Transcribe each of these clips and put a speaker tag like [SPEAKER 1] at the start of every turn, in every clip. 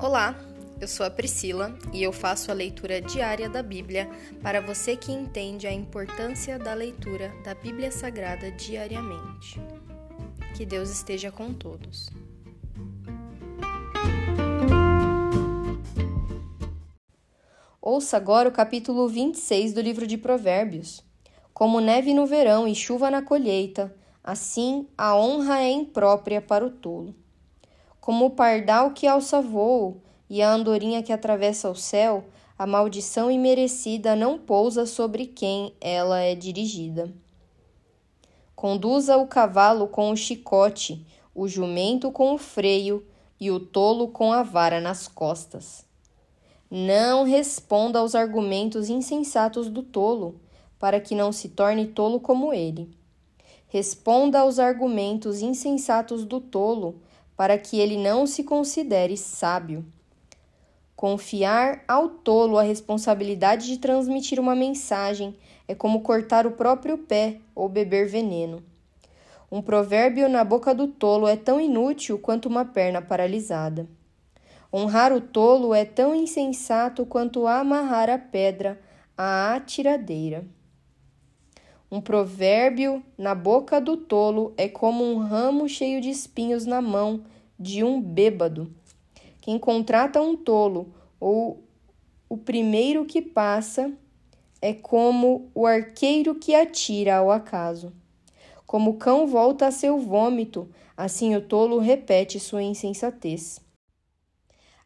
[SPEAKER 1] Olá, eu sou a Priscila e eu faço a leitura diária da Bíblia para você que entende a importância da leitura da Bíblia Sagrada diariamente. Que Deus esteja com todos. Ouça agora o capítulo 26 do livro de Provérbios. Como neve no verão e chuva na colheita, assim a honra é imprópria para o tolo. Como o pardal que alça voo e a andorinha que atravessa o céu, a maldição imerecida não pousa sobre quem ela é dirigida. Conduza o cavalo com o chicote, o jumento com o freio e o tolo com a vara nas costas. Não responda aos argumentos insensatos do tolo, para que não se torne tolo como ele. Responda aos argumentos insensatos do tolo, para que ele não se considere sábio. Confiar ao tolo a responsabilidade de transmitir uma mensagem é como cortar o próprio pé ou beber veneno. Um provérbio na boca do tolo é tão inútil quanto uma perna paralisada. Honrar o tolo é tão insensato quanto amarrar a pedra à atiradeira. Um provérbio na boca do tolo é como um ramo cheio de espinhos na mão de um bêbado. Quem contrata um tolo ou o primeiro que passa é como o arqueiro que atira ao acaso. Como o cão volta a seu vômito, assim o tolo repete sua insensatez.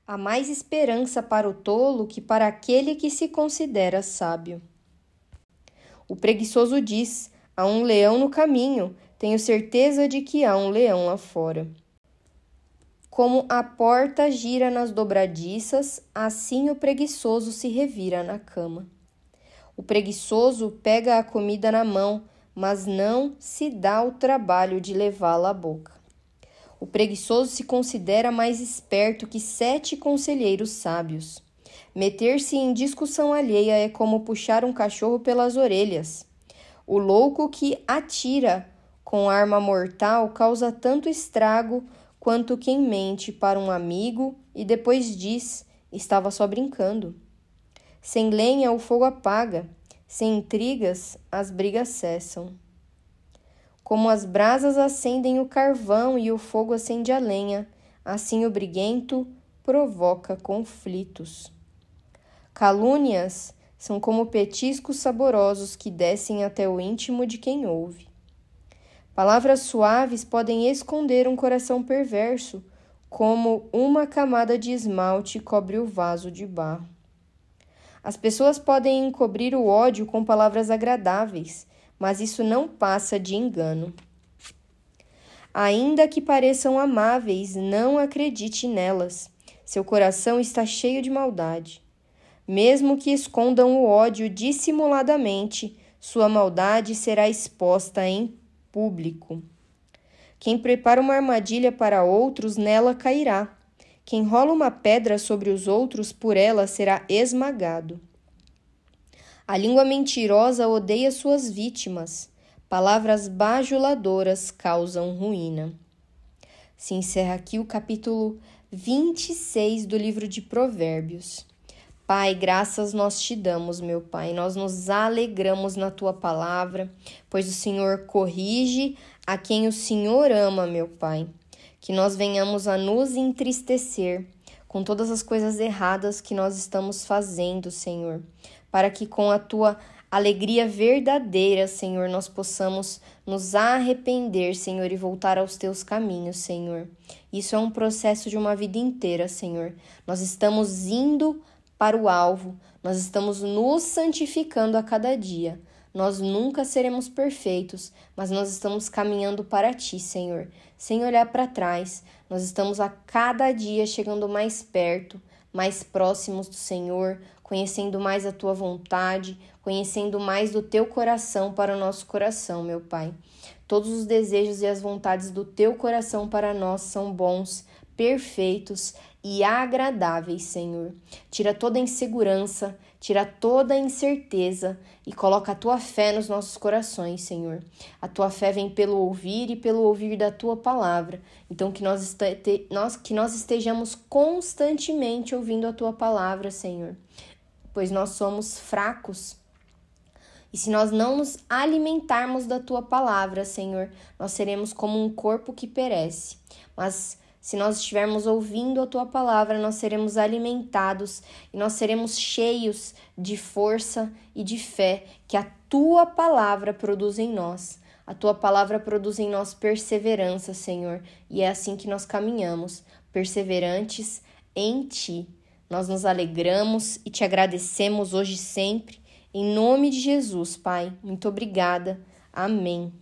[SPEAKER 1] Há mais esperança para o tolo que para aquele que se considera sábio. O preguiçoso diz: Há um leão no caminho, tenho certeza de que há um leão lá fora. Como a porta gira nas dobradiças, assim o preguiçoso se revira na cama. O preguiçoso pega a comida na mão, mas não se dá o trabalho de levá-la à boca. O preguiçoso se considera mais esperto que sete conselheiros sábios. Meter-se em discussão alheia é como puxar um cachorro pelas orelhas. O louco que atira com arma mortal causa tanto estrago quanto quem mente para um amigo e depois diz: estava só brincando. Sem lenha o fogo apaga, sem intrigas as brigas cessam. Como as brasas acendem o carvão e o fogo acende a lenha, assim o briguento provoca conflitos. Calúnias são como petiscos saborosos que descem até o íntimo de quem ouve. Palavras suaves podem esconder um coração perverso, como uma camada de esmalte cobre o vaso de barro. As pessoas podem encobrir o ódio com palavras agradáveis, mas isso não passa de engano. Ainda que pareçam amáveis, não acredite nelas. Seu coração está cheio de maldade. Mesmo que escondam o ódio dissimuladamente, sua maldade será exposta em público. Quem prepara uma armadilha para outros, nela cairá. Quem rola uma pedra sobre os outros, por ela será esmagado. A língua mentirosa odeia suas vítimas. Palavras bajuladoras causam ruína. Se encerra aqui o capítulo 26 do livro de Provérbios. Pai, graças nós te damos, meu Pai. Nós nos alegramos na tua palavra, pois o Senhor corrige a quem o Senhor ama, meu Pai. Que nós venhamos a nos entristecer com todas as coisas erradas que nós estamos fazendo, Senhor, para que com a tua alegria verdadeira, Senhor, nós possamos nos arrepender, Senhor, e voltar aos teus caminhos, Senhor. Isso é um processo de uma vida inteira, Senhor. Nós estamos indo para o alvo, nós estamos nos santificando a cada dia. Nós nunca seremos perfeitos, mas nós estamos caminhando para ti, Senhor, sem olhar para trás. Nós estamos a cada dia chegando mais perto, mais próximos do Senhor, conhecendo mais a tua vontade, conhecendo mais do teu coração para o nosso coração, meu Pai. Todos os desejos e as vontades do teu coração para nós são bons, perfeitos e agradáveis, Senhor. Tira toda a insegurança, tira toda a incerteza e coloca a tua fé nos nossos corações, Senhor. A tua fé vem pelo ouvir e pelo ouvir da tua palavra. Então que nós, este nós, que nós estejamos constantemente ouvindo a tua palavra, Senhor, pois nós somos fracos. E se nós não nos alimentarmos da tua palavra, Senhor, nós seremos como um corpo que perece. Mas se nós estivermos ouvindo a tua palavra, nós seremos alimentados e nós seremos cheios de força e de fé que a tua palavra produz em nós. A tua palavra produz em nós perseverança, Senhor, e é assim que nós caminhamos, perseverantes em ti. Nós nos alegramos e te agradecemos hoje e sempre. Em nome de Jesus, Pai. Muito obrigada. Amém.